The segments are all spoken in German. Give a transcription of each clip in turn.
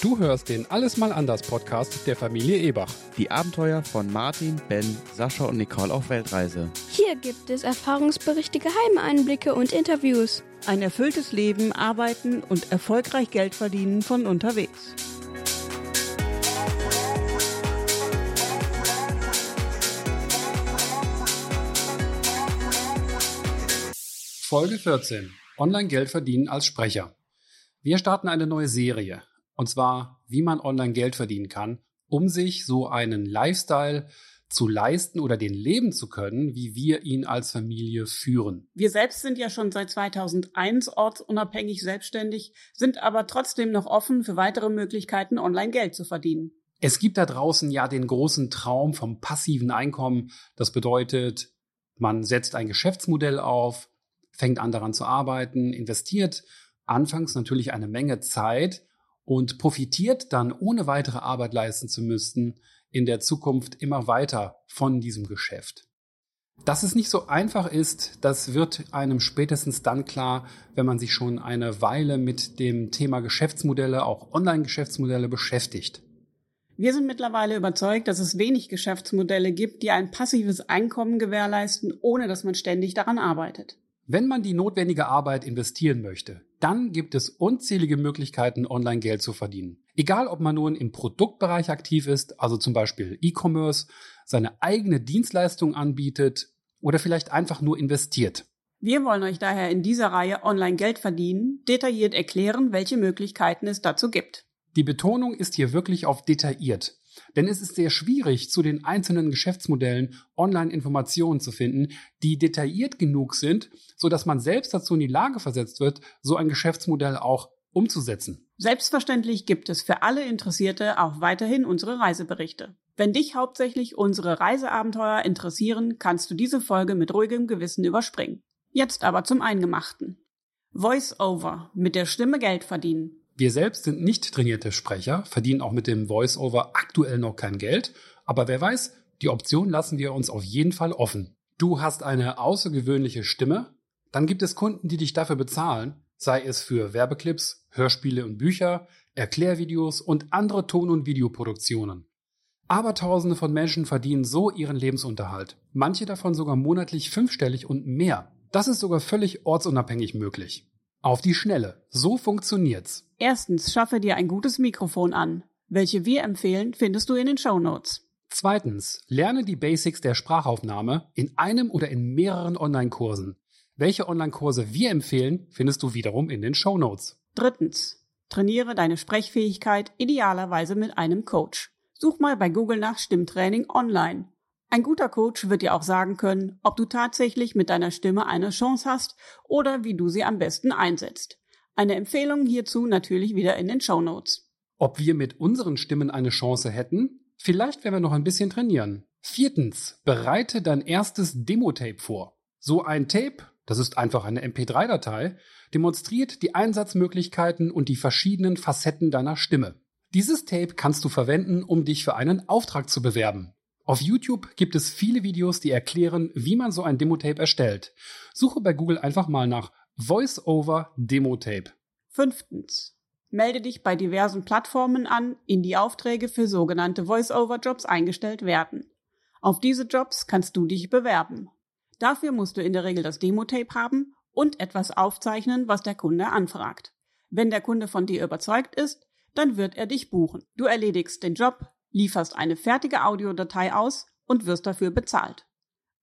Du hörst den Alles mal anders Podcast der Familie Ebach. Die Abenteuer von Martin, Ben, Sascha und Nicole auf Weltreise. Hier gibt es Erfahrungsberichte, geheime Einblicke und Interviews. Ein erfülltes Leben, Arbeiten und erfolgreich Geld verdienen von unterwegs. Folge 14. Online Geld verdienen als Sprecher. Wir starten eine neue Serie. Und zwar, wie man online Geld verdienen kann, um sich so einen Lifestyle zu leisten oder den leben zu können, wie wir ihn als Familie führen. Wir selbst sind ja schon seit 2001 ortsunabhängig selbstständig, sind aber trotzdem noch offen für weitere Möglichkeiten, online Geld zu verdienen. Es gibt da draußen ja den großen Traum vom passiven Einkommen. Das bedeutet, man setzt ein Geschäftsmodell auf, fängt an daran zu arbeiten, investiert anfangs natürlich eine Menge Zeit und profitiert dann, ohne weitere Arbeit leisten zu müssen, in der Zukunft immer weiter von diesem Geschäft. Dass es nicht so einfach ist, das wird einem spätestens dann klar, wenn man sich schon eine Weile mit dem Thema Geschäftsmodelle, auch Online-Geschäftsmodelle beschäftigt. Wir sind mittlerweile überzeugt, dass es wenig Geschäftsmodelle gibt, die ein passives Einkommen gewährleisten, ohne dass man ständig daran arbeitet. Wenn man die notwendige Arbeit investieren möchte, dann gibt es unzählige Möglichkeiten, online Geld zu verdienen. Egal, ob man nun im Produktbereich aktiv ist, also zum Beispiel E-Commerce, seine eigene Dienstleistung anbietet oder vielleicht einfach nur investiert. Wir wollen euch daher in dieser Reihe Online Geld verdienen detailliert erklären, welche Möglichkeiten es dazu gibt. Die Betonung ist hier wirklich auf detailliert. Denn es ist sehr schwierig, zu den einzelnen Geschäftsmodellen Online-Informationen zu finden, die detailliert genug sind, so dass man selbst dazu in die Lage versetzt wird, so ein Geschäftsmodell auch umzusetzen. Selbstverständlich gibt es für alle Interessierte auch weiterhin unsere Reiseberichte. Wenn dich hauptsächlich unsere Reiseabenteuer interessieren, kannst du diese Folge mit ruhigem Gewissen überspringen. Jetzt aber zum Eingemachten. Voice-over, mit der Stimme Geld verdienen. Wir selbst sind nicht trainierte Sprecher, verdienen auch mit dem Voice-Over aktuell noch kein Geld, aber wer weiß, die Option lassen wir uns auf jeden Fall offen. Du hast eine außergewöhnliche Stimme, dann gibt es Kunden, die dich dafür bezahlen, sei es für Werbeclips, Hörspiele und Bücher, Erklärvideos und andere Ton- und Videoproduktionen. Abertausende von Menschen verdienen so ihren Lebensunterhalt, manche davon sogar monatlich fünfstellig und mehr. Das ist sogar völlig ortsunabhängig möglich. Auf die Schnelle. So funktioniert's. Erstens, schaffe dir ein gutes Mikrofon an. Welche wir empfehlen, findest du in den Show Notes. Zweitens, lerne die Basics der Sprachaufnahme in einem oder in mehreren Online-Kursen. Welche Online-Kurse wir empfehlen, findest du wiederum in den Show Notes. Drittens, trainiere deine Sprechfähigkeit idealerweise mit einem Coach. Such mal bei Google nach Stimmtraining online. Ein guter Coach wird dir auch sagen können, ob du tatsächlich mit deiner Stimme eine Chance hast oder wie du sie am besten einsetzt. Eine Empfehlung hierzu natürlich wieder in den Show Notes. Ob wir mit unseren Stimmen eine Chance hätten? Vielleicht werden wir noch ein bisschen trainieren. Viertens, bereite dein erstes Demo-Tape vor. So ein Tape, das ist einfach eine MP3-Datei, demonstriert die Einsatzmöglichkeiten und die verschiedenen Facetten deiner Stimme. Dieses Tape kannst du verwenden, um dich für einen Auftrag zu bewerben. Auf YouTube gibt es viele Videos, die erklären, wie man so ein Demo-Tape erstellt. Suche bei Google einfach mal nach Voice-over Demo-Tape. Fünftens. Melde dich bei diversen Plattformen an, in die Aufträge für sogenannte Voice-over-Jobs eingestellt werden. Auf diese Jobs kannst du dich bewerben. Dafür musst du in der Regel das Demo-Tape haben und etwas aufzeichnen, was der Kunde anfragt. Wenn der Kunde von dir überzeugt ist, dann wird er dich buchen. Du erledigst den Job, lieferst eine fertige Audiodatei aus und wirst dafür bezahlt.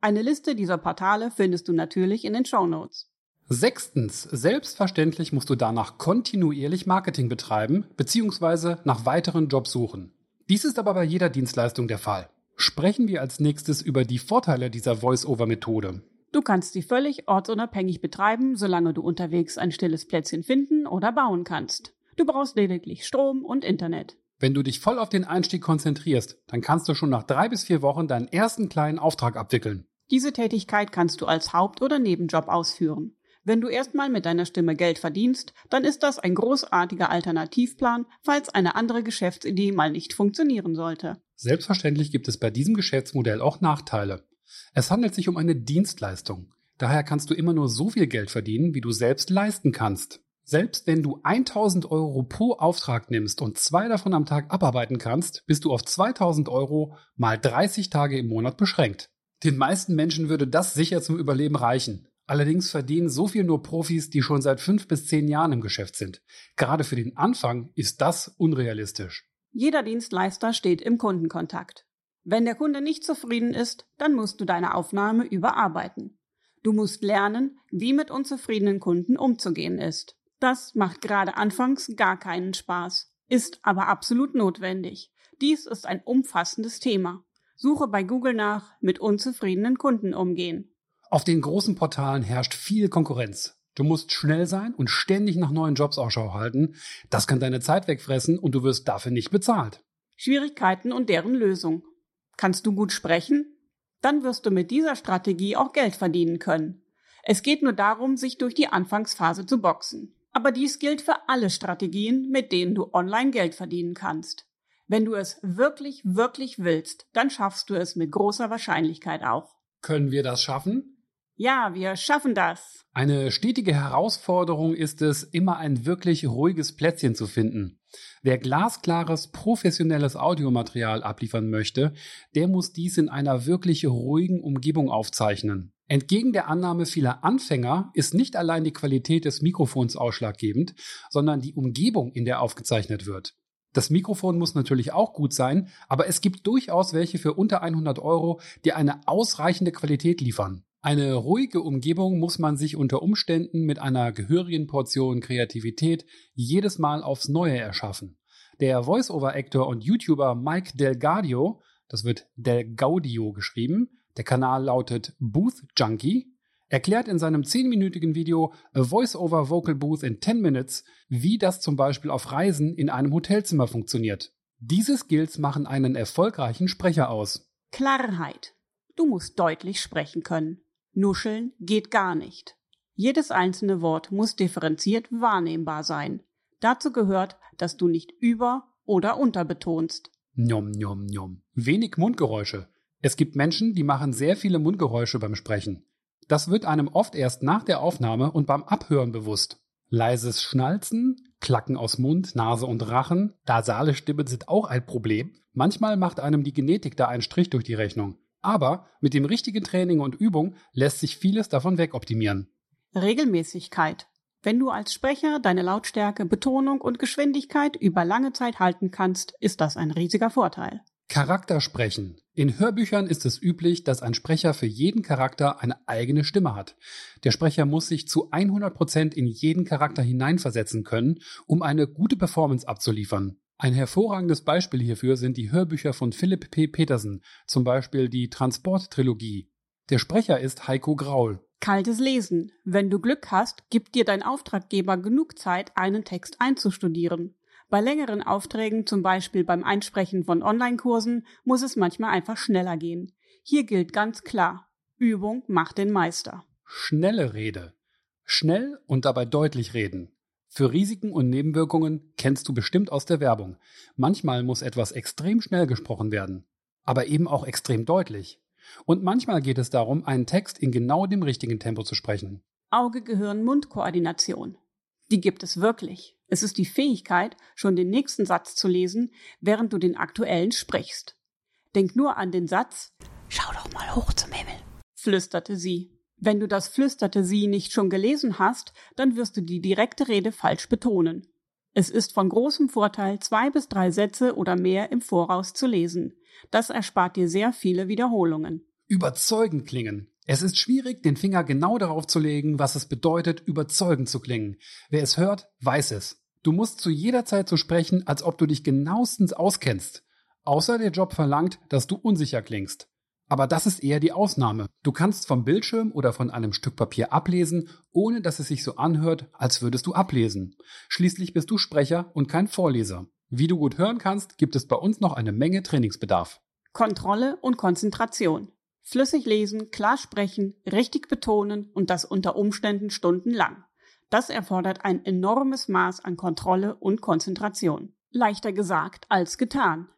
Eine Liste dieser Portale findest du natürlich in den Show Notes. Sechstens, selbstverständlich musst du danach kontinuierlich Marketing betreiben bzw. nach weiteren Jobs suchen. Dies ist aber bei jeder Dienstleistung der Fall. Sprechen wir als nächstes über die Vorteile dieser Voice-Over-Methode. Du kannst sie völlig ortsunabhängig betreiben, solange du unterwegs ein stilles Plätzchen finden oder bauen kannst. Du brauchst lediglich Strom und Internet. Wenn du dich voll auf den Einstieg konzentrierst, dann kannst du schon nach drei bis vier Wochen deinen ersten kleinen Auftrag abwickeln. Diese Tätigkeit kannst du als Haupt- oder Nebenjob ausführen. Wenn du erstmal mit deiner Stimme Geld verdienst, dann ist das ein großartiger Alternativplan, falls eine andere Geschäftsidee mal nicht funktionieren sollte. Selbstverständlich gibt es bei diesem Geschäftsmodell auch Nachteile. Es handelt sich um eine Dienstleistung. Daher kannst du immer nur so viel Geld verdienen, wie du selbst leisten kannst. Selbst wenn du 1000 Euro pro Auftrag nimmst und zwei davon am Tag abarbeiten kannst, bist du auf 2000 Euro mal 30 Tage im Monat beschränkt. Den meisten Menschen würde das sicher zum Überleben reichen. Allerdings verdienen so viel nur Profis, die schon seit fünf bis zehn Jahren im Geschäft sind. Gerade für den Anfang ist das unrealistisch. Jeder Dienstleister steht im Kundenkontakt. Wenn der Kunde nicht zufrieden ist, dann musst du deine Aufnahme überarbeiten. Du musst lernen, wie mit unzufriedenen Kunden umzugehen ist. Das macht gerade anfangs gar keinen Spaß, ist aber absolut notwendig. Dies ist ein umfassendes Thema. Suche bei Google nach mit unzufriedenen Kunden umgehen. Auf den großen Portalen herrscht viel Konkurrenz. Du musst schnell sein und ständig nach neuen Jobs Ausschau halten. Das kann deine Zeit wegfressen und du wirst dafür nicht bezahlt. Schwierigkeiten und deren Lösung. Kannst du gut sprechen? Dann wirst du mit dieser Strategie auch Geld verdienen können. Es geht nur darum, sich durch die Anfangsphase zu boxen. Aber dies gilt für alle Strategien, mit denen du online Geld verdienen kannst. Wenn du es wirklich, wirklich willst, dann schaffst du es mit großer Wahrscheinlichkeit auch. Können wir das schaffen? Ja, wir schaffen das. Eine stetige Herausforderung ist es, immer ein wirklich ruhiges Plätzchen zu finden. Wer glasklares, professionelles Audiomaterial abliefern möchte, der muss dies in einer wirklich ruhigen Umgebung aufzeichnen. Entgegen der Annahme vieler Anfänger ist nicht allein die Qualität des Mikrofons ausschlaggebend, sondern die Umgebung, in der aufgezeichnet wird. Das Mikrofon muss natürlich auch gut sein, aber es gibt durchaus welche für unter 100 Euro, die eine ausreichende Qualität liefern. Eine ruhige Umgebung muss man sich unter Umständen mit einer gehörigen Portion Kreativität jedes Mal aufs Neue erschaffen. Der Voice-Over-Actor und YouTuber Mike Del Gaudio, das wird Del Gaudio geschrieben, der Kanal lautet Booth Junkie, erklärt in seinem 10-minütigen Video A Voice-Over Vocal Booth in 10 Minutes, wie das zum Beispiel auf Reisen in einem Hotelzimmer funktioniert. Diese Skills machen einen erfolgreichen Sprecher aus. Klarheit. Du musst deutlich sprechen können. Nuscheln geht gar nicht. Jedes einzelne Wort muss differenziert wahrnehmbar sein. Dazu gehört, dass du nicht über- oder unterbetonst. Njom, njom, njom. Wenig Mundgeräusche. Es gibt Menschen, die machen sehr viele Mundgeräusche beim Sprechen. Das wird einem oft erst nach der Aufnahme und beim Abhören bewusst. Leises Schnalzen, Klacken aus Mund, Nase und Rachen, nasale Stimmen sind auch ein Problem. Manchmal macht einem die Genetik da einen Strich durch die Rechnung. Aber mit dem richtigen Training und Übung lässt sich vieles davon wegoptimieren. Regelmäßigkeit. Wenn du als Sprecher deine Lautstärke, Betonung und Geschwindigkeit über lange Zeit halten kannst, ist das ein riesiger Vorteil. Charaktersprechen. In Hörbüchern ist es üblich, dass ein Sprecher für jeden Charakter eine eigene Stimme hat. Der Sprecher muss sich zu 100 Prozent in jeden Charakter hineinversetzen können, um eine gute Performance abzuliefern. Ein hervorragendes Beispiel hierfür sind die Hörbücher von Philipp P. Petersen, zum Beispiel die Transport-Trilogie. Der Sprecher ist Heiko Graul. Kaltes Lesen. Wenn du Glück hast, gibt dir dein Auftraggeber genug Zeit, einen Text einzustudieren. Bei längeren Aufträgen, zum Beispiel beim Einsprechen von Online-Kursen, muss es manchmal einfach schneller gehen. Hier gilt ganz klar, Übung macht den Meister. Schnelle Rede. Schnell und dabei deutlich reden. Für Risiken und Nebenwirkungen kennst du bestimmt aus der Werbung. Manchmal muss etwas extrem schnell gesprochen werden, aber eben auch extrem deutlich. Und manchmal geht es darum, einen Text in genau dem richtigen Tempo zu sprechen. Auge-Gehirn-Mund-Koordination. Die gibt es wirklich. Es ist die Fähigkeit, schon den nächsten Satz zu lesen, während du den aktuellen sprichst. Denk nur an den Satz Schau doch mal hoch zum Himmel, flüsterte sie. Wenn du das flüsterte sie nicht schon gelesen hast, dann wirst du die direkte Rede falsch betonen. Es ist von großem Vorteil, zwei bis drei Sätze oder mehr im Voraus zu lesen. Das erspart dir sehr viele Wiederholungen. Überzeugend klingen. Es ist schwierig, den Finger genau darauf zu legen, was es bedeutet, überzeugend zu klingen. Wer es hört, weiß es. Du musst zu jeder Zeit so sprechen, als ob du dich genauestens auskennst. Außer der Job verlangt, dass du unsicher klingst. Aber das ist eher die Ausnahme. Du kannst vom Bildschirm oder von einem Stück Papier ablesen, ohne dass es sich so anhört, als würdest du ablesen. Schließlich bist du Sprecher und kein Vorleser. Wie du gut hören kannst, gibt es bei uns noch eine Menge Trainingsbedarf. Kontrolle und Konzentration. Flüssig lesen, klar sprechen, richtig betonen und das unter Umständen stundenlang. Das erfordert ein enormes Maß an Kontrolle und Konzentration. Leichter gesagt als getan.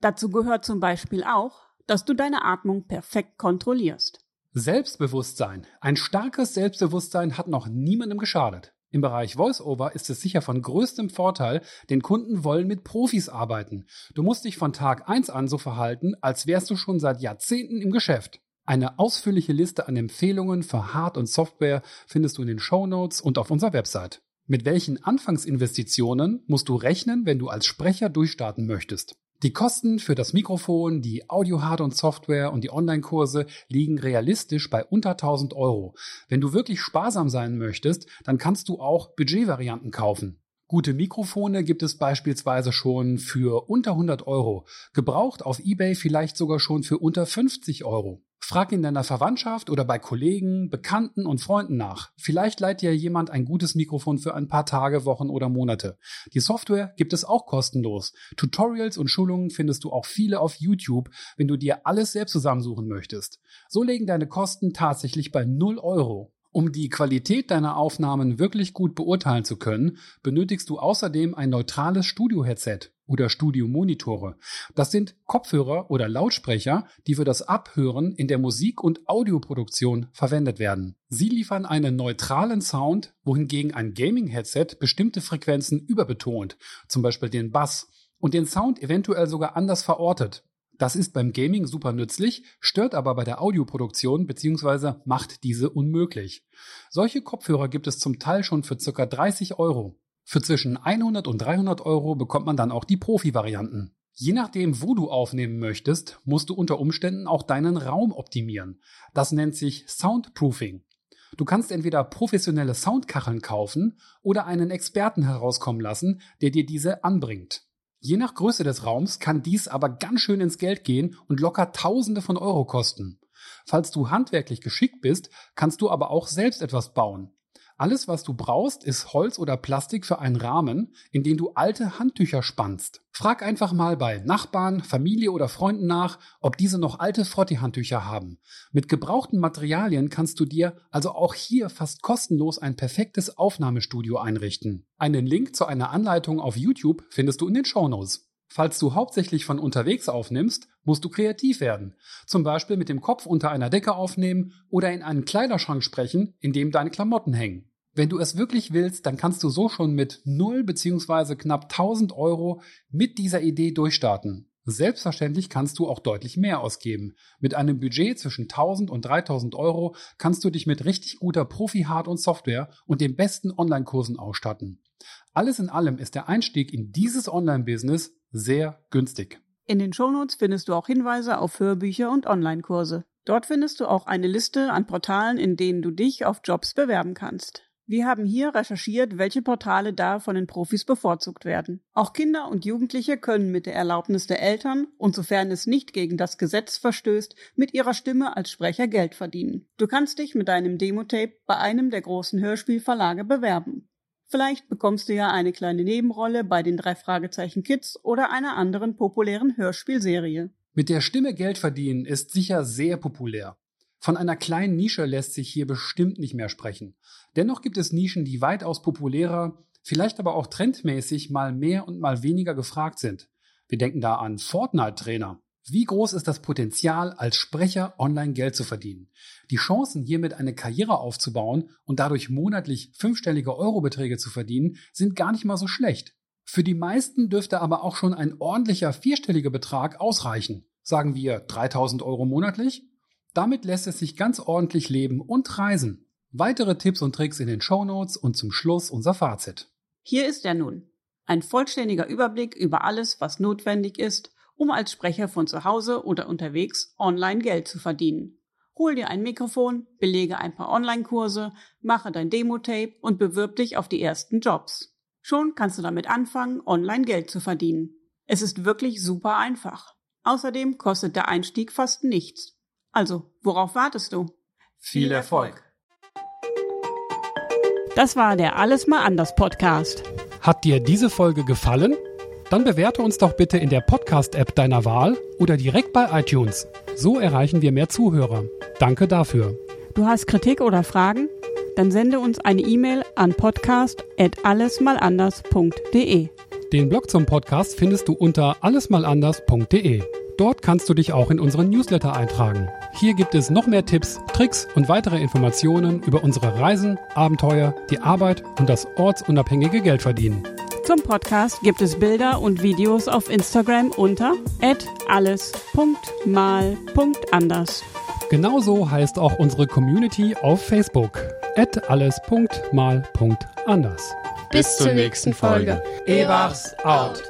Dazu gehört zum Beispiel auch, dass du deine Atmung perfekt kontrollierst. Selbstbewusstsein. Ein starkes Selbstbewusstsein hat noch niemandem geschadet. Im Bereich VoiceOver ist es sicher von größtem Vorteil, denn Kunden wollen mit Profis arbeiten. Du musst dich von Tag 1 an so verhalten, als wärst du schon seit Jahrzehnten im Geschäft. Eine ausführliche Liste an Empfehlungen für Hard- und Software findest du in den Show Notes und auf unserer Website. Mit welchen Anfangsinvestitionen musst du rechnen, wenn du als Sprecher durchstarten möchtest? Die Kosten für das Mikrofon, die Audio-Hard- und Software und die Online-Kurse liegen realistisch bei unter 1000 Euro. Wenn du wirklich sparsam sein möchtest, dann kannst du auch Budgetvarianten kaufen. Gute Mikrofone gibt es beispielsweise schon für unter 100 Euro, gebraucht auf eBay vielleicht sogar schon für unter 50 Euro. Frag in deiner Verwandtschaft oder bei Kollegen, Bekannten und Freunden nach. Vielleicht leiht dir jemand ein gutes Mikrofon für ein paar Tage, Wochen oder Monate. Die Software gibt es auch kostenlos. Tutorials und Schulungen findest du auch viele auf YouTube, wenn du dir alles selbst zusammensuchen möchtest. So legen deine Kosten tatsächlich bei 0 Euro. Um die Qualität deiner Aufnahmen wirklich gut beurteilen zu können, benötigst du außerdem ein neutrales Studio-Headset oder Studiomonitore. Das sind Kopfhörer oder Lautsprecher, die für das Abhören in der Musik- und Audioproduktion verwendet werden. Sie liefern einen neutralen Sound, wohingegen ein Gaming-Headset bestimmte Frequenzen überbetont, zum Beispiel den Bass, und den Sound eventuell sogar anders verortet. Das ist beim Gaming super nützlich, stört aber bei der Audioproduktion bzw. macht diese unmöglich. Solche Kopfhörer gibt es zum Teil schon für ca. 30 Euro. Für zwischen 100 und 300 Euro bekommt man dann auch die Profi-Varianten. Je nachdem, wo du aufnehmen möchtest, musst du unter Umständen auch deinen Raum optimieren. Das nennt sich Soundproofing. Du kannst entweder professionelle Soundkacheln kaufen oder einen Experten herauskommen lassen, der dir diese anbringt. Je nach Größe des Raums kann dies aber ganz schön ins Geld gehen und locker Tausende von Euro kosten. Falls du handwerklich geschickt bist, kannst du aber auch selbst etwas bauen. Alles, was du brauchst, ist Holz oder Plastik für einen Rahmen, in den du alte Handtücher spannst. Frag einfach mal bei Nachbarn, Familie oder Freunden nach, ob diese noch alte Frotti-Handtücher haben. Mit gebrauchten Materialien kannst du dir also auch hier fast kostenlos ein perfektes Aufnahmestudio einrichten. Einen Link zu einer Anleitung auf YouTube findest du in den Shownotes. Falls du hauptsächlich von unterwegs aufnimmst, musst du kreativ werden. Zum Beispiel mit dem Kopf unter einer Decke aufnehmen oder in einen Kleiderschrank sprechen, in dem deine Klamotten hängen. Wenn du es wirklich willst, dann kannst du so schon mit 0 bzw. knapp 1000 Euro mit dieser Idee durchstarten. Selbstverständlich kannst du auch deutlich mehr ausgeben. Mit einem Budget zwischen 1000 und 3000 Euro kannst du dich mit richtig guter Profi-Hard- und Software und den besten Online-Kursen ausstatten. Alles in allem ist der Einstieg in dieses Online-Business sehr günstig. In den Shownotes findest du auch Hinweise auf Hörbücher und Online-Kurse. Dort findest du auch eine Liste an Portalen, in denen du dich auf Jobs bewerben kannst. Wir haben hier recherchiert, welche Portale da von den Profis bevorzugt werden. Auch Kinder und Jugendliche können mit der Erlaubnis der Eltern und sofern es nicht gegen das Gesetz verstößt, mit ihrer Stimme als Sprecher Geld verdienen. Du kannst dich mit deinem Demotape bei einem der großen Hörspielverlage bewerben. Vielleicht bekommst du ja eine kleine Nebenrolle bei den drei Fragezeichen Kids oder einer anderen populären Hörspielserie. Mit der Stimme Geld verdienen ist sicher sehr populär. Von einer kleinen Nische lässt sich hier bestimmt nicht mehr sprechen. Dennoch gibt es Nischen, die weitaus populärer, vielleicht aber auch trendmäßig mal mehr und mal weniger gefragt sind. Wir denken da an Fortnite-Trainer. Wie groß ist das Potenzial, als Sprecher online Geld zu verdienen? Die Chancen, hiermit eine Karriere aufzubauen und dadurch monatlich fünfstellige Eurobeträge zu verdienen, sind gar nicht mal so schlecht. Für die meisten dürfte aber auch schon ein ordentlicher vierstelliger Betrag ausreichen. Sagen wir 3000 Euro monatlich? Damit lässt es sich ganz ordentlich leben und reisen. Weitere Tipps und Tricks in den Show Notes und zum Schluss unser Fazit. Hier ist er nun. Ein vollständiger Überblick über alles, was notwendig ist, um als Sprecher von zu Hause oder unterwegs online Geld zu verdienen. Hol dir ein Mikrofon, belege ein paar Online-Kurse, mache dein Demo-Tape und bewirb dich auf die ersten Jobs. Schon kannst du damit anfangen, online Geld zu verdienen. Es ist wirklich super einfach. Außerdem kostet der Einstieg fast nichts. Also, worauf wartest du? Viel Erfolg! Das war der Alles mal anders Podcast. Hat dir diese Folge gefallen? Dann bewerte uns doch bitte in der Podcast-App deiner Wahl oder direkt bei iTunes. So erreichen wir mehr Zuhörer. Danke dafür. Du hast Kritik oder Fragen? Dann sende uns eine E-Mail an podcast@allesmalanders.de. Den Blog zum Podcast findest du unter allesmalanders.de. Dort kannst du dich auch in unseren Newsletter eintragen. Hier gibt es noch mehr Tipps, Tricks und weitere Informationen über unsere Reisen, Abenteuer, die Arbeit und das ortsunabhängige Geldverdienen. Zum Podcast gibt es Bilder und Videos auf Instagram unter alles.mal.anders. Genauso heißt auch unsere Community auf Facebook alles.mal.anders. Bis zur nächsten Folge. Ewachs out.